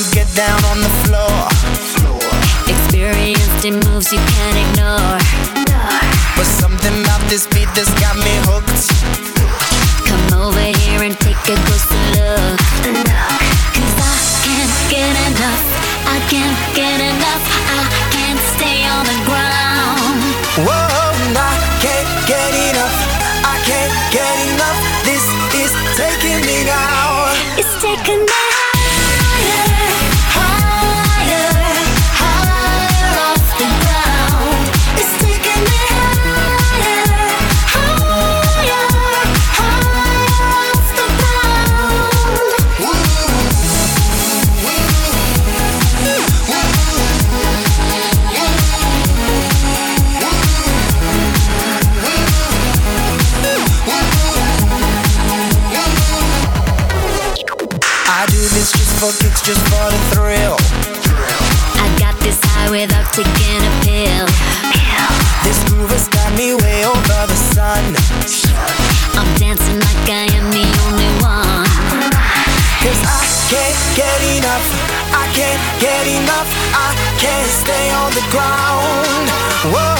you get down on the floor. Experienced in moves you can't ignore. But something about this beat that's got me hooked. Come over here and take a closer look. Cause I can't get enough. I can't get enough. I can't stay on the ground. Whoa, I can't get enough. I can't get enough. taking a pill. This groove has got me way over the sun. I'm dancing like I am the only one. Cause I can't get enough. I can't get enough. I can't stay on the ground. Whoa.